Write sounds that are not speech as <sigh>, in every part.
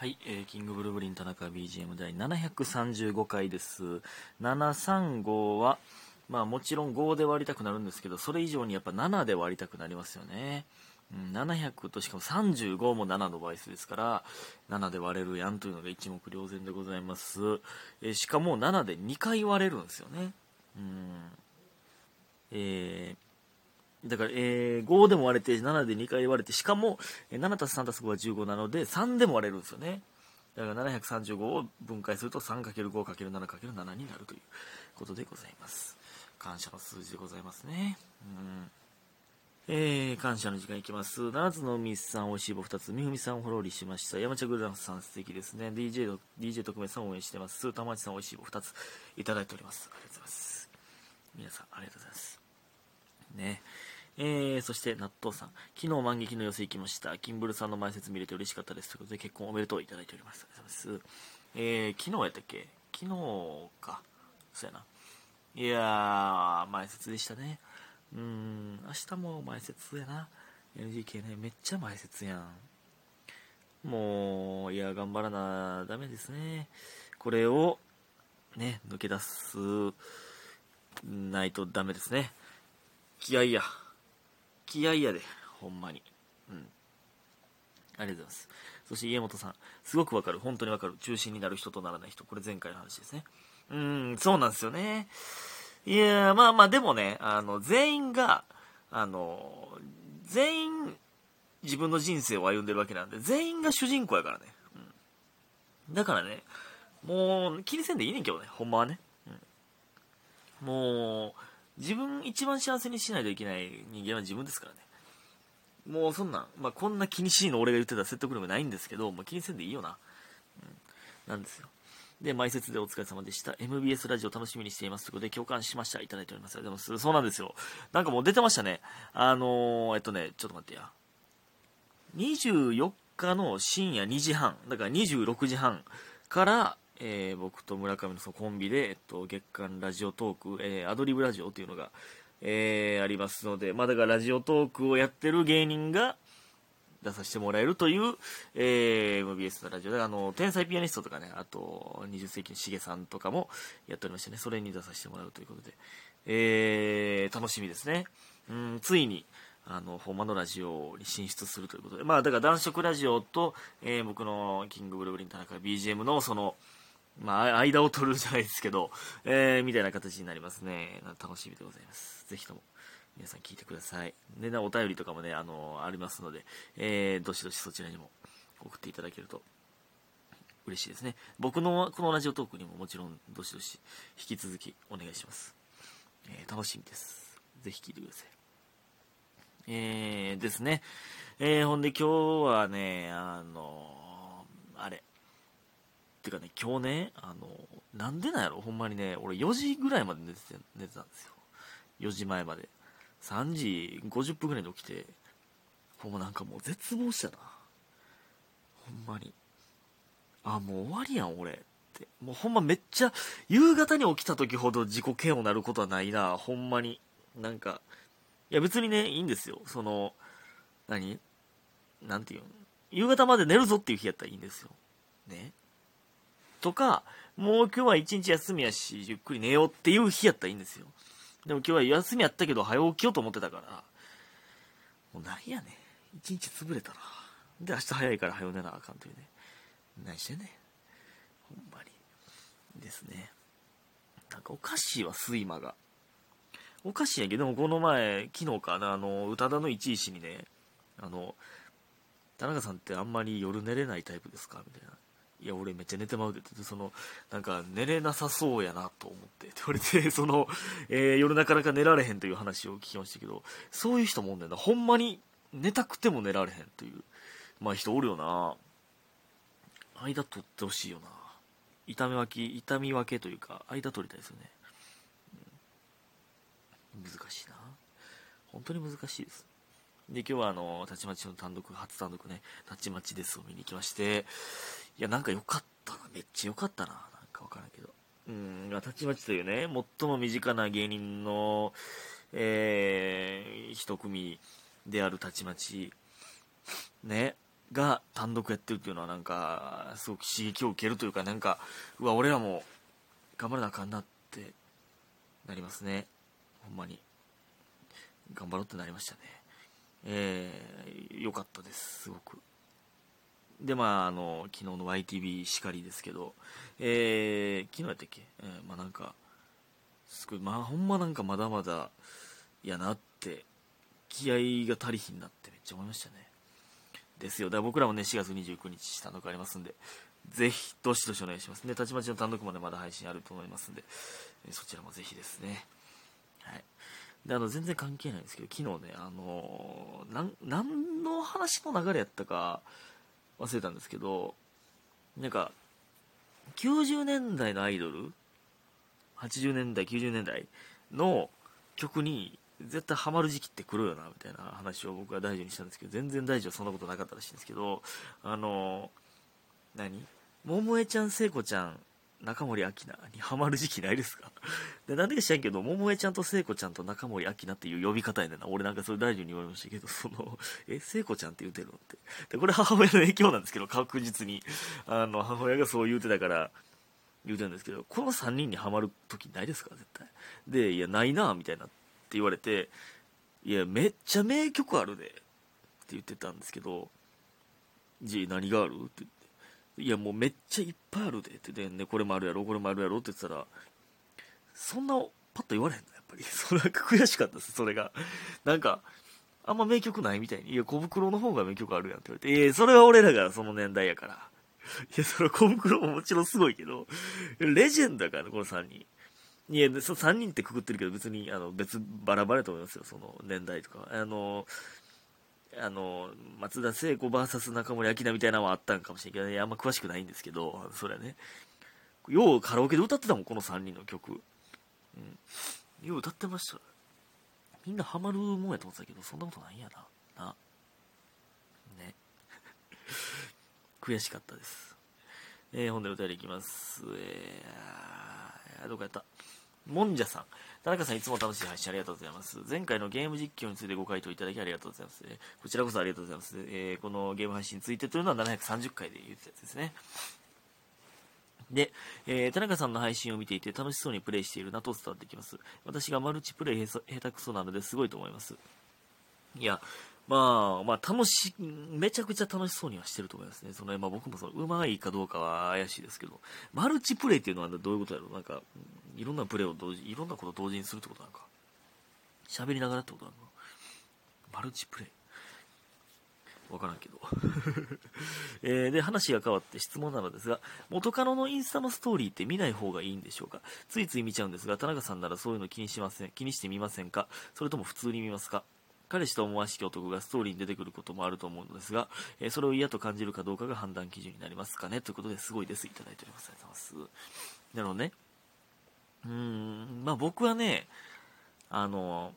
はい、えーキングブルーブリン田中 BGM 第735回です。735は、まあもちろん5で割りたくなるんですけど、それ以上にやっぱ7で割りたくなりますよね。うん、700としかも35も7の倍数ですから、7で割れるやんというのが一目瞭然でございます。えーしかも7で2回割れるんですよね。うん。えーだから、えー5でも割れて、7で2回割れて、しかも、7たす3たす5は15なので、3でも割れるんですよね。だから735を分解すると 3×5×7×7 になるということでございます。感謝の数字でございますね。うん。えー、感謝の時間いきます。七つの海さん、おいしい棒2つ。みふみさん、ほろりしました。山茶グルランさん、素敵ですね。DJ の、DJ 特命さん、応援してます。玉内さん、おいしい棒2つ。いただいております。ありがとうございます。皆さん、ありがとうございます。ね。えー、そして、納豆さん。昨日、万劇の寄せ行きました。キンブルさんの前説見れて嬉しかったです。ということで、結婚おめでとういただいております。ありがとうございます。えー、昨日やったっけ？昨日か。そうやな。いやー、前説でしたね。うーん、明日も前説やな。NGK ね、めっちゃ前説やん。もう、いや、頑張らな、ダメですね。これを、ね、抜け出す、ないとダメですね。気合いや。気合いやで、ほんまに。うん。ありがとうございます。そして家元さん、すごくわかる、本当にわかる、中心になる人とならない人、これ前回の話ですね。うーん、そうなんですよね。いや、まあまあ、でもね、あの、全員が、あの、全員、自分の人生を歩んでるわけなんで、全員が主人公やからね。うん。だからね、もう、気にせんでいいねんけどね、ほんまはね。うん。もう、自分一番幸せにしないといけない人間は自分ですからね。もうそんなん、まあ、こんな気にしいの俺が言ってた説得力ないんですけど、もう気にせんでいいよな。うん。なんですよ。で、前説でお疲れ様でした。MBS ラジオ楽しみにしています。ということで、共感しました。いただいております。でも、そうなんですよ。なんかもう出てましたね。あのー、えっとね、ちょっと待ってや。24日の深夜2時半、だから26時半から、えー僕と村上のそのコンビで、えっと、月間ラジオトーク、えーアドリブラジオっていうのが、えーありますので、まあだからラジオトークをやってる芸人が出させてもらえるという、えー MBS のラジオで、あの、天才ピアニストとかね、あと、20世紀のしげさんとかもやっておりましてね、それに出させてもらうということで、えー楽しみですね。うん、ついに、あの、ほんまのラジオに進出するということで、まあ、だから男色ラジオと、えー僕のキングブルーブリン田中 BGM のその、まあ、間を取るじゃないですけど、えーみたいな形になりますね。楽しみでございます。ぜひとも、皆さん聞いてください。で、なお便りとかもね、あのありますので、えーどしどしそちらにも送っていただけると嬉しいですね。僕のこのラジオトークにももちろん、どしどし引き続きお願いします。えー楽しみです。ぜひ聞いてください。えー、ですね。えー、ほんで今日はね、あのあれ。てかね、今日ね、あのなんでなんやろ、ほんまにね、俺4時ぐらいまで寝て寝てたんですよ。4時前まで。3時50分ぐらいに起きて、ほんまなんかもう絶望したな。ほんまに。あ、もう終わりやん、俺。って。もうほんまめっちゃ、夕方に起きた時ほど自己嫌悪なることはないな、ほんまに。なんか、いや別にね、いいんですよ。その、何？なんていうの夕方まで寝るぞっていう日やったらいいんですよ。ね。とか、もう今日は一日休みやし、ゆっくり寝ようっていう日やったらいいんですよ。でも今日は休みやったけど、早起きようと思ってたから、もうなんやねん。一日潰れたな。で、明日早いから早寝なあかんというね。何してんねん。ほんまに。ですね。なんかおかしいわ、睡魔が。おかしいんやけど、でもこの前、昨日かな、あの、宇多田の一石にね、あの、田中さんってあんまり夜寝れないタイプですか？みたいな。いや、俺めっちゃ寝てまうでって、その、なんか寝れなさそうやなと思って、って言われて、その、えー夜なかなか寝られへんという話を聞きましたけど、そういう人もおんねんな。ほんまに寝たくても寝られへんという、まあ人おるよな。間取ってほしいよな。痛み分け、痛み分けというか、間取りたいですよね。うん難しいな。本当に難しいです。で、今日はあの、たちまちの単独、初単独ね、たちまちですを見に行きまして、いや、なんか良かったな。めっちゃ良かったな。なんかわからんけど。うん、たちまちというね、最も身近な芸人の、えー、一組であるたちまち、ね、が単独やってるっていうのはなんかすごく刺激を受けるというかなんかうわ俺らも頑張らなあかんなってなりますねほんまに頑張ろうってなりましたねえー、よかったですすごくでまああの昨日の YTV しかりですけどえー、昨日やったっけ、えー、まあなんかすごいまあほんまなんかまだまだやなって気合が足りひんなってめっちゃ思いましたね。ですよ。だから僕らもね4月29日単独ありますんでぜひどしどしお願いします。ねたちまちの単独までまだ配信あると思いますんでそちらもぜひですね。はい。であの全然関係ないんですけど昨日ねあのー、なん何の話の流れやったか忘れたんですけどなんか90年代のアイドル80年代90年代の曲に絶対ハマる時期って来るよなみたいな話を僕は大事にしたんですけど全然大事はそんなことなかったらしいんですけどあの何？桃江ちゃん聖子ちゃん中森明菜にハマる時期ないですか？<laughs> でなんでか知らんけど桃江ちゃんと聖子ちゃんと中森明菜っていう呼び方やねんな。俺なんかそれ大丈夫に言われましたけど <laughs> そのえ聖子ちゃんって言うてるのって。でこれ母親の影響なんですけど確実に。あの母親がそう言うてたから言うてるんですけどこの3人にハマる時ないですか？絶対。でいやないなみたいなって言われていやめっちゃ名曲あるでって言ってたんですけどじ何がある？って。いやもうめっちゃいっぱいあるでってで、ね、これもあるやろこれもあるやろって言ってたらそんなパッと言われへんのやっぱり <laughs> それは悔しかったですそれがなんかあんま名曲ないみたいにいや小袋の方が名曲あるやんって言われていやそれは俺らがその年代やからいや、その小袋ももちろんすごいけど、レジェンドだからね、この3人。いや、その3人ってくくってるけど、別に、あの、別、バラバラと思いますよ、その年代とか。あの、あの、松田聖子 VS 中森明菜みたいなのはあったんかもしれんけど、ね、あんま詳しくないんですけど、それはね。ようカラオケで歌ってたもん、この3人の曲。うん。よう歌ってました。みんなハマるもんやと思ってたけど、そんなことないんやな。な。ね。<laughs> 悔しかったです。えー、本でお便りいきます。えー、どこやった？もんじゃさん。田中さん、いつも楽しい配信ありがとうございます。前回のゲーム実況についてご回答いただきありがとうございます。こちらこそありがとうございます。えー、このゲーム配信についてというのは730回で言ってたやつですね。で、えー、田中さんの配信を見ていて楽しそうにプレイしているなと伝わってきます。私がマルチプレイ下手くそなのですごいと思います。いや、まあ、まあ、楽し、めちゃくちゃ楽しそうにはしてると思いますね。その、まあ僕もその、うまいかどうかは怪しいですけど、マルチプレイっていうのはどういうことやろう？なんか、いろんなプレイを同時、いろんなことを同時にするってことなのか。喋りながらってことなのか。マルチプレイ。わからんけど。<laughs> えー、で、話が変わって質問なのですが、元カノのインスタのストーリーって見ない方がいいんでしょうか？ついつい見ちゃうんですが、田中さんならそういうの気にしません、気にしてみませんか？それとも普通に見ますか？彼氏と思わしき男がストーリーに出てくることもあると思うのですが、えー、それを嫌と感じるかどうかが判断基準になりますかね？ということですごいです。いただいております。ありがとうございます。なのね、うん、まあ僕はね、あの、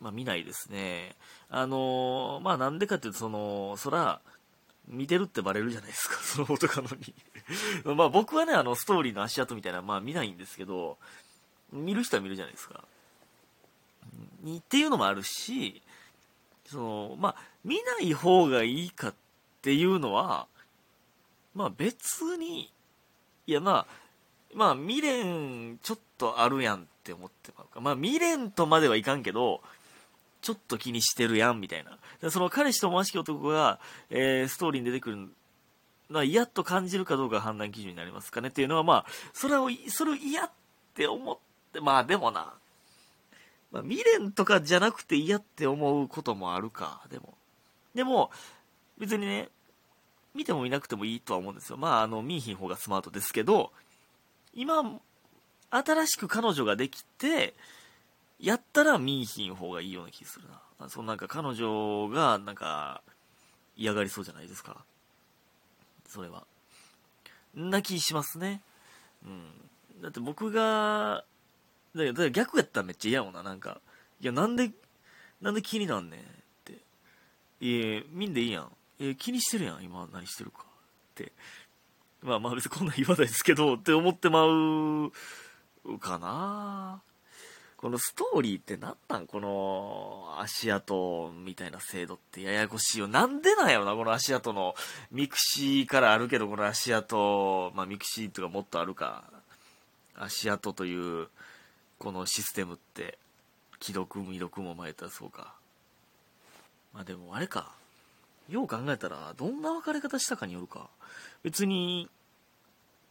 まあ見ないですね。あの、まあなんでかっていうと、その、そら、見てるってバレるじゃないですか、<laughs> その男とかのに <laughs> まあ僕はね、あの、ストーリーの足跡みたいな、まあ見ないんですけど、見る人は見るじゃないですか。っていうのもあるし、その、まあ、見ない方がいいかっていうのは、まあ別に、いやまあ、まあ未練ちょっとあるやんって思ってまうか。まあ未練とまではいかんけど、ちょっと気にしてるやんみたいな。その彼氏と思わしき男が、えー、ストーリーに出てくるのは嫌と感じるかどうか判断基準になりますかねっていうのはまあ、それを、それを嫌って思って、まあでもな、まあ、未練とかじゃなくて嫌って思うこともあるか、でも。でも、別にね、見てもいなくてもいいとは思うんですよ。まあ、あの、見いひん方がスマートですけど、今、新しく彼女ができて、やったら見いひん方がいいような気するな。そのなんか彼女が、なんか、嫌がりそうじゃないですか。それは。な気しますね。うん。だって僕がだから逆やったらめっちゃ嫌もな、なんか。いや、なんで、なんで気になんねんって。いや、見んでいいやん。え、気にしてるやん、今何してるか。って。まあまあ別にこんなん言わないですけど、って思ってまうかなこのストーリーって何なん？この足跡みたいな制度ってややこしいよ。なんでなんやろな、この足跡の。ミクシーからあるけど、この足跡、まあミクシーとかもっとあるか。足跡という、このシステムって、既読未読も前たらそうか。まあでもあれか。よう考えたら、どんな別れ方したかによるか。別に、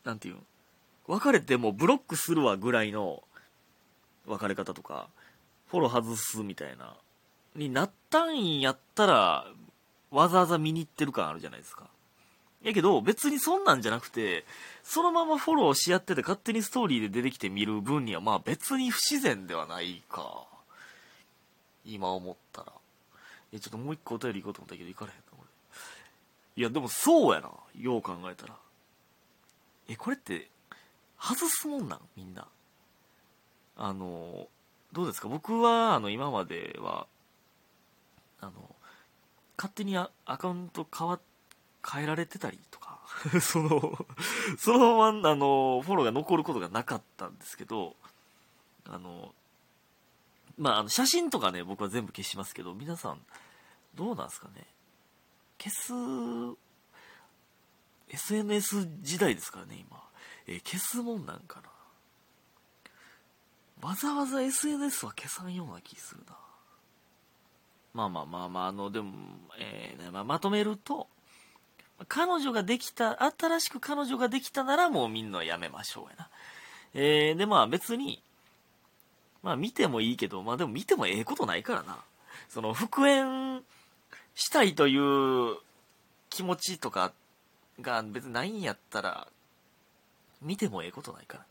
なんていう別れてもブロックするわぐらいの別れ方とか、フォロー外すみたいな、になったんやったら、わざわざ見に行ってる感あるじゃないですか。やけど、別にそんなんじゃなくて、そのままフォローし合ってて勝手にストーリーで出てきて見る分には、まあ別に不自然ではないか。今思ったら。え、ちょっともう一個お便り行こうと思ったけど、行かれへんな、これ。いや、でもそうやな。よう考えたら。え、これって、外すもんなんみんな。あの、どうですか？僕は、あの、今までは、あの、勝手にアカウント変わ、変えられてたりとか、<laughs> その、そのまま、あの、フォローが残ることがなかったんですけど、あの、まあ、あの、写真とかね、僕は全部消しますけど、皆さん、どうなんですかね？消す、SNS 時代ですからね、今。え消すもんなんかな？わざわざ SNS は消さんような気するな。まあまあまあまあ、あの、でも、えー、まあ、まとめると、彼女ができた、新しく彼女ができたならもうみんなやめましょうやな。えー、でまあ別に、まあ見てもいいけど、まあでも見てもええことないからな。その復縁したいという気持ちとかが別にないんやったら、見てもええことないからね。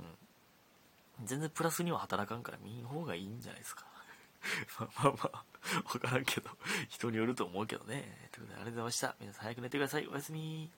うん全然プラスには働かんから見ん方がいいんじゃないですか。<laughs> まあまあまあ、わからんけど、人によると思うけどね。ということでありがとうございました。皆さん早く寝てください。おやすみ。